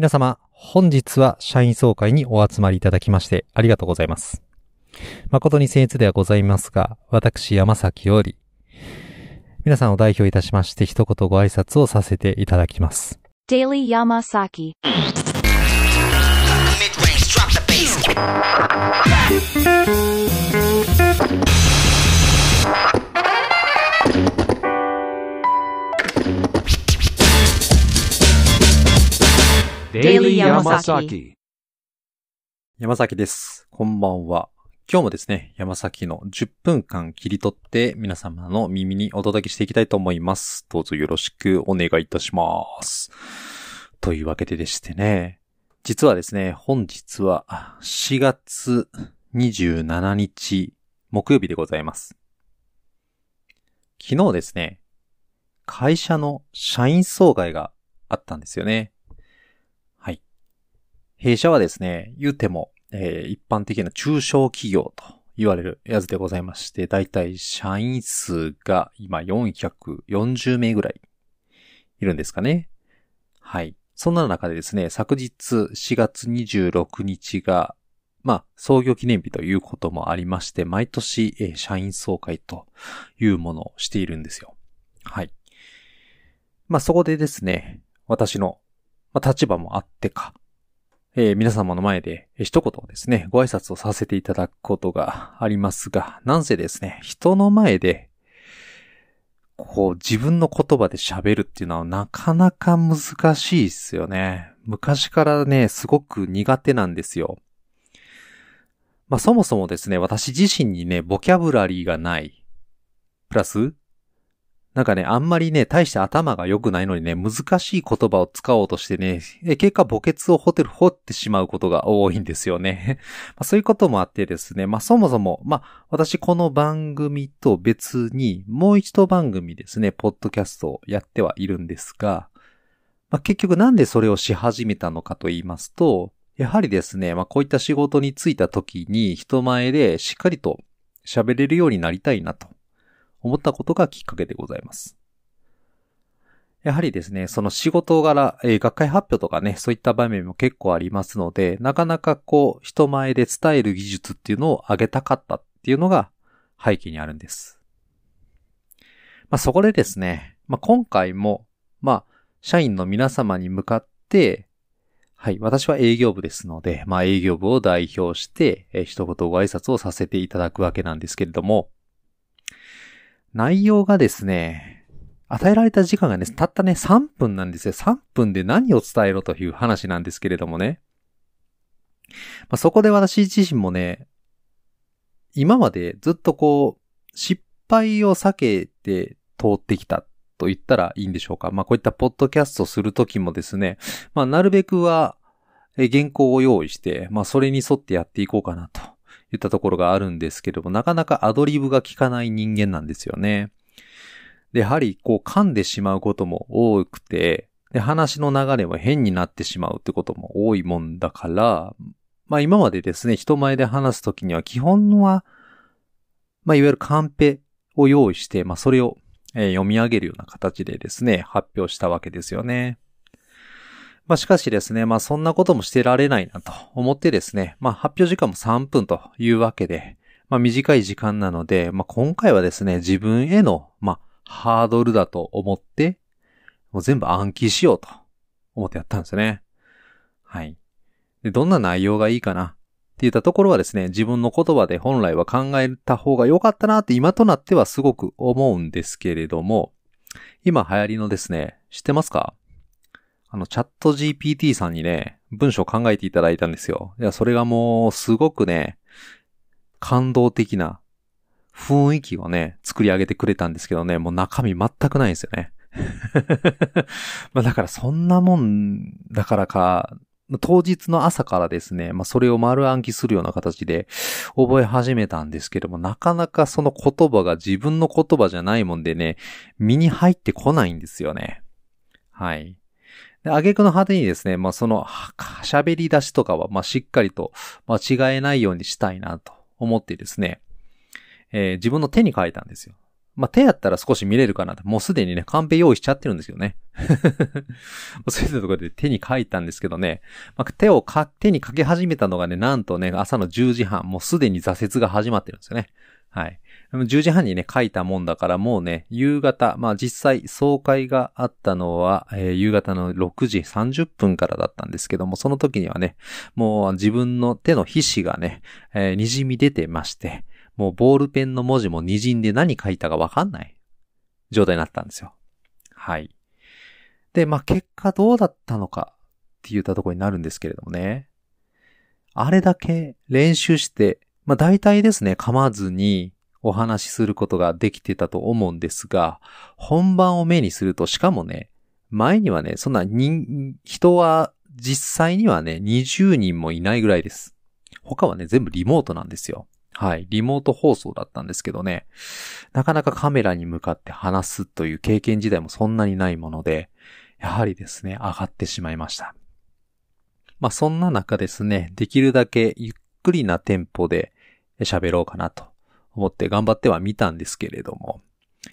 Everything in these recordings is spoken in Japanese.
皆様、本日は社員総会にお集まりいただきましてありがとうございます。誠に僭越ではございますが、私山崎より、皆さんを代表いたしまして一言ご挨拶をさせていただきます。Daily Yamasaki. Daily Yamasaki. 山崎です。こんばんは。今日もですね、山崎の10分間切り取って皆様の耳にお届けしていきたいと思います。どうぞよろしくお願いいたします。というわけででしてね、実はですね、本日はあ4月27日木曜日でございます。昨日ですね、会社の社員総会があったんですよね。弊社はですね、言うても、えー一般的な中小企業と言われるやつでございまして、だいたい社員数が今440名ぐらいいるんですかね。はい。そんな中でですね、昨日4月26日が、まあ、創業記念日ということもありまして、毎年、えー社員総会というものをしているんですよ。はい。まあ、そこでですね、私の、まあ、立場もあってか、えー皆様の前で、え一言ですね、ご挨拶をさせていただくことがありますが、なんせですね、人の前で、こう、自分の言葉で喋るっていうのはなかなか難しいですよね。昔からね、すごく苦手なんですよ。まあ、そもそもですね、私自身にね、ボキャブラリーがない。プラス、なんかね、あんまりね、大して頭が良くないのにね、難しい言葉を使おうとしてね、結果墓穴を掘って、掘ってしまうことが多いんですよね。まあそういうこともあってですね、まあそもそも、まあ私この番組と別にもう一度番組ですね、ポッドキャストをやってはいるんですが、まあ結局なんでそれをし始めたのかと言いますと、やはりですね、まあこういった仕事に就いた時に人前でしっかりと喋れるようになりたいなと思ったことがきっかけでございます。やはりですね、その仕事柄、えー学会発表とかね、そういった場面も結構ありますので、なかなかこう、人前で伝える技術っていうのを上げたかったっていうのが背景にあるんです。まあそこでですね、まあ今回も、まあ、社員の皆様に向かって、はい、私は営業部ですので、まあ営業部を代表して、えー一言ご挨拶をさせていただくわけなんですけれども、内容がですね、与えられた時間がね、たったね、3分なんですよ。3分で何を伝えろという話なんですけれどもね。まあ、そこで私自身もね、今までずっとこう、失敗を避けて通ってきたと言ったらいいんでしょうか。まあ、こういったポッドキャストするときもですね、まあ、なるべくは、原稿を用意して、まあ、それに沿ってやっていこうかなといったところがあるんですけれども、なかなかアドリブが効かない人間なんですよね。で、やはりこう噛んでしまうことも多くて、で、話の流れも変になってしまうってことも多いもんだから、まあ今までですね、人前で話すときには基本は、まあいわゆるカンペを用意して、まあそれを、えー読み上げるような形でですね、発表したわけですよね。まあしかしですね、まあそんなこともしてられないなと思ってですね、まあ発表時間も3分というわけで、まあ短い時間なので、まあ今回はですね、自分への、まあハードルだと思って、もう全部暗記しようと思ってやったんですよね。はい。で、どんな内容がいいかなって言ったところはですね、自分の言葉で本来は考えた方が良かったなって今となってはすごく思うんですけれども、今流行りのですね、知ってますか？あの、チャット GPT さんにね、文章を考えていただいたんですよ。いや、それがもう、すごくね、感動的な雰囲気をね、作り上げてくれたんですけどね、もう中身全くないんですよね。まあだからそんなもんだからか、当日の朝からですね、まあそれを丸暗記するような形で覚え始めたんですけども、なかなかその言葉が自分の言葉じゃないもんでね、身に入ってこないんですよね。はい。で、挙句の果てにですね、まあその、喋り出しとかは、まあしっかりと間違えないようにしたいなと思ってですね、えー自分の手に書いたんですよ。まあ、手やったら少し見れるかな。もうすでにね、カンペ用意しちゃってるんですよね。そういうところで手に書いたんですけどね。まあ、手をか、手に書き始めたのがね、なんとね、朝の10時半。もうすでに挫折が始まってるんですよね。はい。10時半にね、書いたもんだからもうね、夕方、まあ実際総会があったのは、えー夕方の6時30分からだったんですけども、その時にはね、もう自分の手の皮脂がね、えー滲み出てまして、もうボールペンの文字も滲んで何書いたかわかんない状態になったんですよ。はい。で、まあ結果どうだったのかって言ったところになるんですけれどもね。あれだけ練習して、まあ大体ですね、噛まずにお話しすることができてたと思うんですが、本番を目にすると、しかもね、前にはね、そんな人、人は実際にはね、20人もいないぐらいです。他はね、全部リモートなんですよ。はい。リモート放送だったんですけどね、なかなかカメラに向かって話すという経験自体もそんなにないもので、やはりですね、上がってしまいました。まあそんな中ですね、できるだけゆっくりなテンポで喋ろうかなと思って頑張ってはみたんですけれども、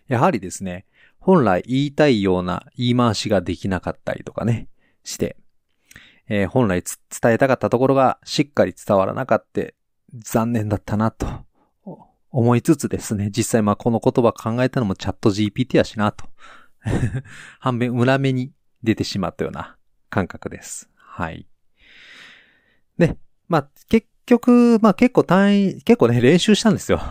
やはりですね、本来言いたいような言い回しができなかったりとかね、して、えー本来伝えたかったところがしっかり伝わらなかった残念だったなと思いつつですね、実際まあこの言葉考えたのもチャット GPT やしなと。半分裏目に出てしまったような感覚です。はい。で、まあ結局、まあ結構単位、結構ね練習したんですよ。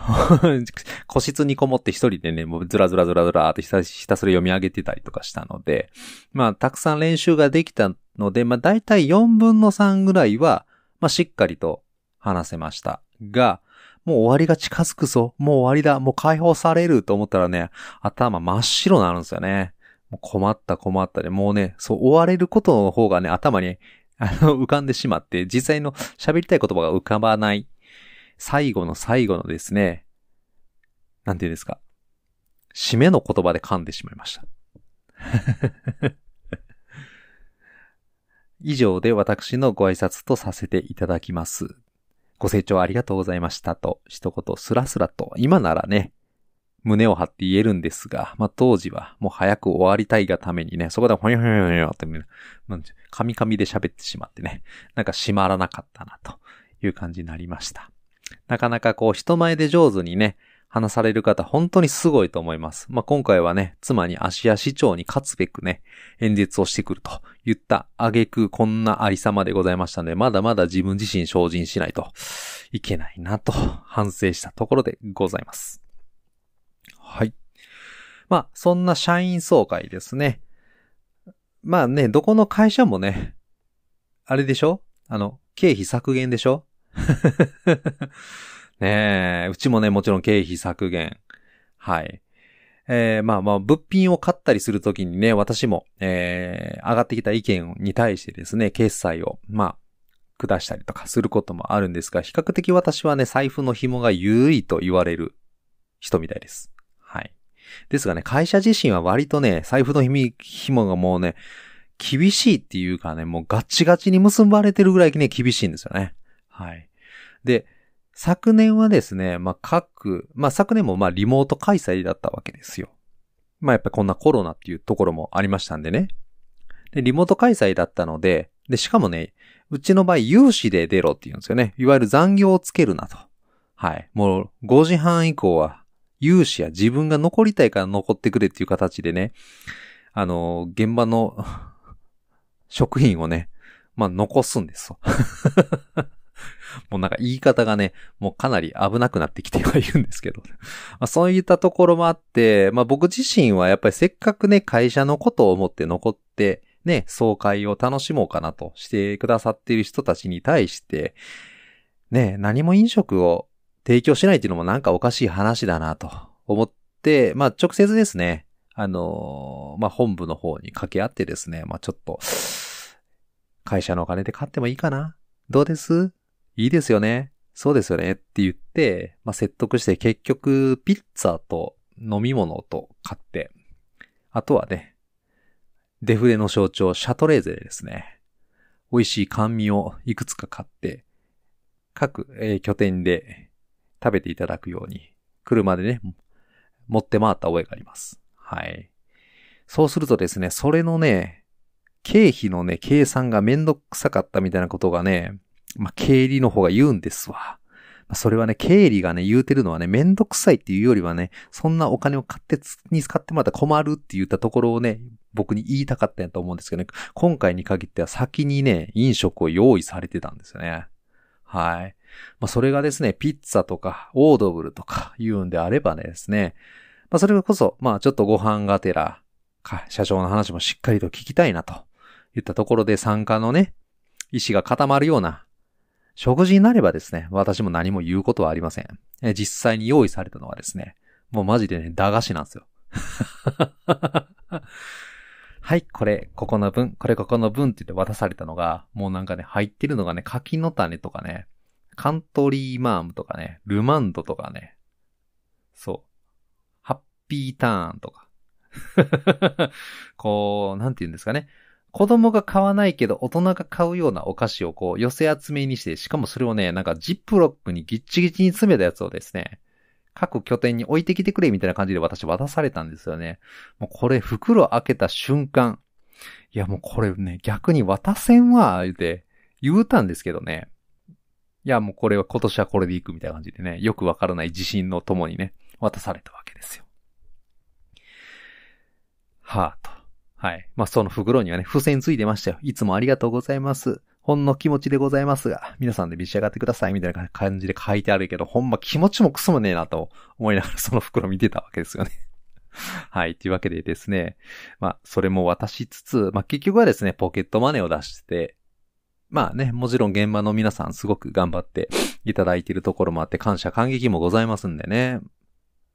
個室にこもって一人でね、もうずらずらずらずらーってひたすら読み上げてたりとかしたので、まあたくさん練習ができたので、まあ大体4分の3ぐらいは、まあしっかりと話せました。が、もう終わりが近づくぞ。もう終わりだ。もう解放されると思ったらね、頭真っ白になるんですよね。困った困ったで、もうね、そう追われることの方がね、頭にあの浮かんでしまって、実際の喋りたい言葉が浮かばない。最後の最後のですね、なんていうんですか。締めの言葉で噛んでしまいました。以上で私のご挨拶とさせていただきます。ご清聴ありがとうございましたと、一言スラスラと、今ならね、胸を張って言えるんですが、まあ、当時はもう早く終わりたいがためにね、そこでほにょほにょほにょって、まあカミカミで喋ってしまってね、なんか閉まらなかったなという感じになりました。なかなかこう人前で上手にね、話される方本当にすごいと思います。まあ、今回はね、妻に芦屋市長に勝つべくね、演説をしてくると言った挙句こんなありさまでございましたので、まだまだ自分自身精進しないといけないなと反省したところでございます。はい。まあ、そんな社員総会ですね。まあね、どこの会社もね、あれでしょ？あの、経費削減でしょ？ねえ、うちもね、もちろん経費削減。はい。えー、まあまあ、物品を買ったりするときにね、私も、えー、上がってきた意見に対してですね、決済を、まあ、下したりとかすることもあるんですが、比較的私はね、財布の紐が緩いと言われる人みたいです。ですがね、会社自身は割とね、財布の紐がもうね、厳しいっていうかね、もうガチガチに結ばれてるぐらいね、厳しいんですよね。はい。で、昨年はですね、まあ、各、まあ、昨年もま、リモート開催だったわけですよ。まあ、やっぱこんなコロナっていうところもありましたんでね。で、リモート開催だったので、で、しかもね、うちの場合、有志で出ろって言うんですよね。いわゆる残業をつけるなと。はい。もう、5時半以降は、有志や自分が残りたいから残ってくれっていう形でね、あの、現場の 職員をね、まあ、残すんですよ。もうなんか言い方がね、もうかなり危なくなってきてはいるんですけど。まあ、そういったところもあって、まあ僕自身はやっぱりせっかくね、会社のことを思って残って、ね、総会を楽しもうかなとしてくださっている人たちに対して、ね、何も飲食を提供しないっていうのもなんかおかしい話だなと。思って、まあ直接ですね、あのーまあ本部の方に掛け合ってですね、まあちょっと、会社のお金で買ってもいいかな。どうです？いいですよね。そうですよねって言って、まあ説得して結局ピッツァと飲み物と買って、あとはね、デフレの象徴、シャトレーゼでですね、美味しい甘味をいくつか買って、各、えー拠点で食べていただくように、車でね、持って回った覚えがあります。はい。そうするとですね、それのね、経費のね、計算がめんどくさかったみたいなことがね、まあ、経理の方が言うんですわ。それはね、経理がね、言うてるのはね、めんどくさいっていうよりはね、そんなお金を買ってつ、に使ってもらったら困るって言ったところをね、僕に言いたかったんやと思うんですけどね、今回に限っては先にね、飲食を用意されてたんですよね。はい。まあ、それがですね、ピッツァとか、オードブルとか言うんであればねですね、まあ、それこそ、まあ、ちょっとご飯がてら、か社長の話もしっかりと聞きたいなと言ったところで参加のね、意思が固まるような食事になればですね、私も何も言うことはありません。え実際に用意されたのはですね、もうマジでね、駄菓子なんですよ。はい、これ、ここの分、これここの分って言って渡されたのが、もうなんかね、入ってるのがね、柿の種とかね、カントリーマームとかね、ルマンドとかね、そう、ハッピーターンとか。こう、なんて言うんですかね。子供が買わないけど大人が買うようなお菓子をこう寄せ集めにして、しかもそれをね、なんかジップロックにギッチギチに詰めたやつをですね、各拠点に置いてきてくれみたいな感じで私渡されたんですよね。もうこれ袋開けた瞬間、いやもうこれね、逆に渡せんわ、言うて、言うたんですけどね。いやもうこれは今年はこれでいくみたいな感じでね、よくわからない自信のともにね、渡されたわけですよ。はぁと。はい。まあ、その袋にはね、付箋ついてましたよ。いつもありがとうございます。ほんの気持ちでございますが、皆さんで召し上がってください、みたいな感じで書いてあるけど、ほんま気持ちもクソもねえなと思いながら その袋見てたわけですよね。はい。というわけでですね、まあ、それも渡しつつ、まあ、結局はですね、ポケットマネーを出して、まあね、もちろん現場の皆さんすごく頑張っていただいているところもあって感謝感激もございますんでね。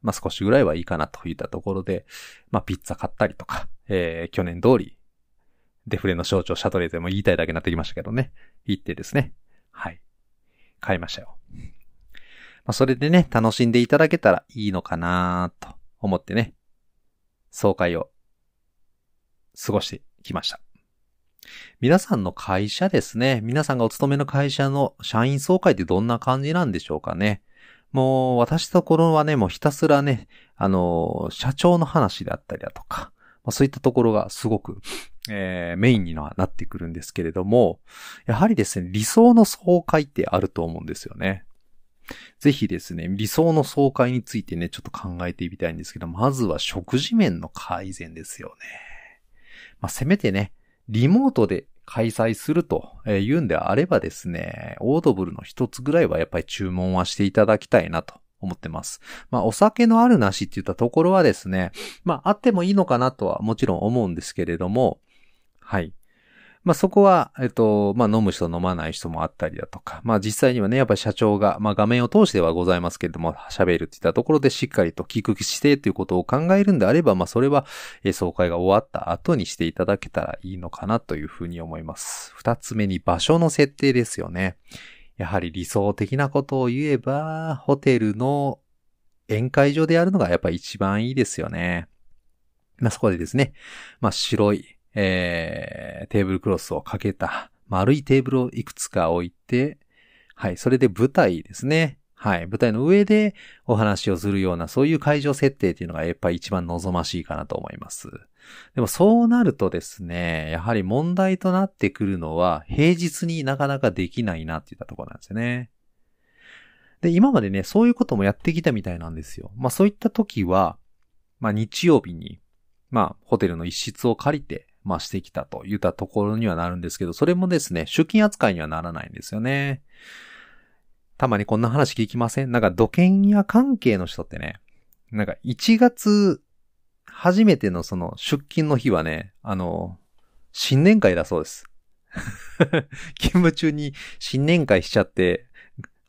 まあ少しぐらいはいいかなといったところで、まあピッツァ買ったりとか、えー、去年通り、デフレの象徴シャトレーゼも言いたいだけになってきましたけどね。行ってですね。はい。買いましたよ。まあそれでね、楽しんでいただけたらいいのかなと思ってね、総会を過ごしてきました。皆さんの会社ですね。皆さんがお勤めの会社の社員総会ってどんな感じなんでしょうかね。もう、私ところはね、もうひたすらね、あの、社長の話であったりだとか、まあ、そういったところがすごく、えー、メインにはなってくるんですけれども、やはりですね、理想の総会ってあると思うんですよね。ぜひですね、理想の総会についてね、ちょっと考えてみたいんですけど、まずは食事面の改善ですよね。まあ、せめてね、リモートで開催するというんであればですね、オードブルの一つぐらいはやっぱり注文はしていただきたいなと思ってます。まあお酒のあるなしって言ったところはですね、まああってもいいのかなとはもちろん思うんですけれども、はい。まあそこは、えっと、まあ飲む人飲まない人もあったりだとか、まあ実際にはね、やっぱり社長が、まあ画面を通してはございますけれども、喋るって言ったところでしっかりと聞くしてということを考えるんであれば、まあそれは、え総会が終わった後にしていただけたらいいのかなというふうに思います。二つ目に場所の設定ですよね。やはり理想的なことを言えば、ホテルの宴会場でやるのがやっぱり一番いいですよね。まあそこでですね、まあ白い、えー、テーブルクロスをかけた丸いテーブルをいくつか置いて、はい、それで舞台ですね。はい、舞台の上でお話をするような、そういう会場設定っていうのがやっぱり一番望ましいかなと思います。でもそうなるとですね、やはり問題となってくるのは、平日になかなかできないなっていったところなんですよね。で、今までね、そういうこともやってきたみたいなんですよ。まあそういった時は、まあ日曜日に、まあホテルの一室を借りて、まあしてきたと言ったところにはなるんですけど、それもですね、出勤扱いにはならないんですよね。たまにこんな話聞きません？なんか土建屋関係の人ってね、なんか1月初めてのその出勤の日はね、あの、新年会だそうです。勤務中に新年会しちゃって、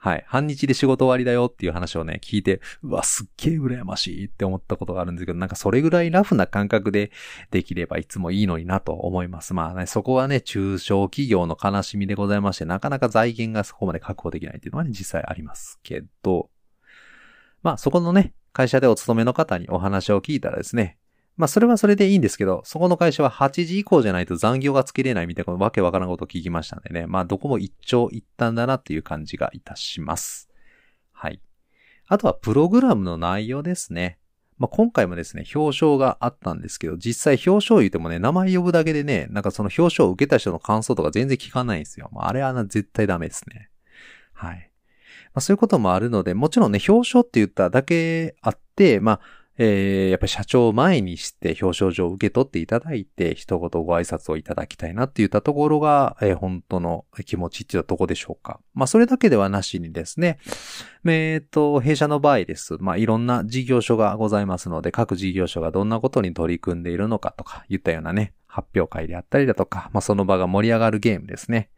はい、半日で仕事終わりだよっていう話をね、聞いて、うわ、すっげえ羨ましいって思ったことがあるんですけど、なんかそれぐらいラフな感覚でできればいつもいいのになと思います。まあね、そこはね、中小企業の悲しみでございまして、なかなか財源がそこまで確保できないっていうのはね、実際ありますけど、まあそこのね、会社でお勤めの方にお話を聞いたらですね、まあそれはそれでいいんですけど、そこの会社は8時以降じゃないと残業がつけれないみたいなわけわからんことを聞きましたんでね。まあどこも一長一短だなっていう感じがいたします。はい。あとはプログラムの内容ですね。まあ、今回もですね、表彰があったんですけど、実際表彰言ってもね、名前呼ぶだけでね、なんかその表彰を受けた人の感想とか全然聞かないんですよ。まあ、あれは絶対ダメですね。はい。まあ、そういうこともあるので、もちろんね、表彰って言っただけあって、まあ、えー、やっぱり社長を前にして表彰状を受け取っていただいて、一言ご挨拶をいただきたいなって言ったところが、えー本当の気持ちって言ったとこでしょうか。まあ、それだけではなしにですね、えっ、と、弊社の場合です。まあ、いろんな事業所がございますので、各事業所がどんなことに取り組んでいるのかとか、言ったようなね、発表会であったりだとか、まあ、その場が盛り上がるゲームですね。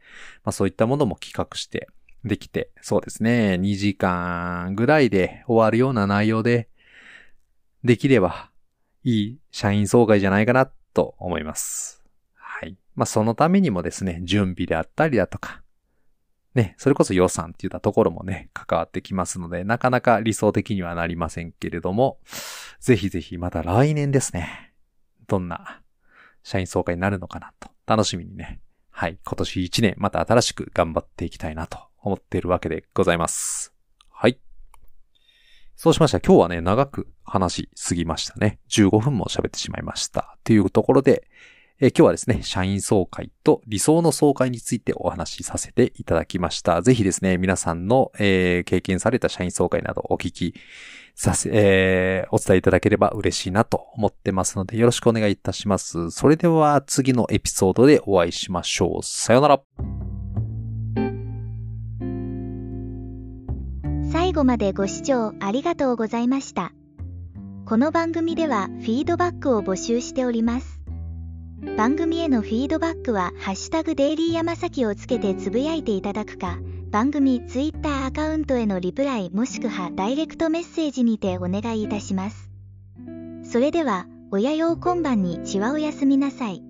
まあ、そういったものも企画してできて、そうですね、2時間ぐらいで終わるような内容で、できれば、いい社員総会じゃないかなと思います。はい。まあ、そのためにもですね、準備であったりだとか、ね、それこそ予算って言ったところもね、関わってきますので、なかなか理想的にはなりませんけれども、ぜひぜひまた来年ですね、どんな社員総会になるのかなと、楽しみにね、はい、今年1年また新しく頑張っていきたいなと思っているわけでございます。そうしました今日はね、長く話しすぎましたね。15分も喋ってしまいました。というところで、え今日はですね、社員総会と理想の総会についてお話しさせていただきました。ぜひですね、皆さんの、えー経験された社員総会などお聞きさせ、えーお伝えいただければ嬉しいなと思ってますので、よろしくお願いいたします。それでは次のエピソードでお会いしましょう。さよなら。後までご視聴ありがとうございました。この番組ではフィードバックを募集しております。番組へのフィードバックは、ハッシュタグデイリーヤマサキをつけてつぶやいていただくか、番組ツイッターアカウントへのリプライもしくはダイレクトメッセージにてお願いいたします。それでは、親用今晩にちはおやすみなさい。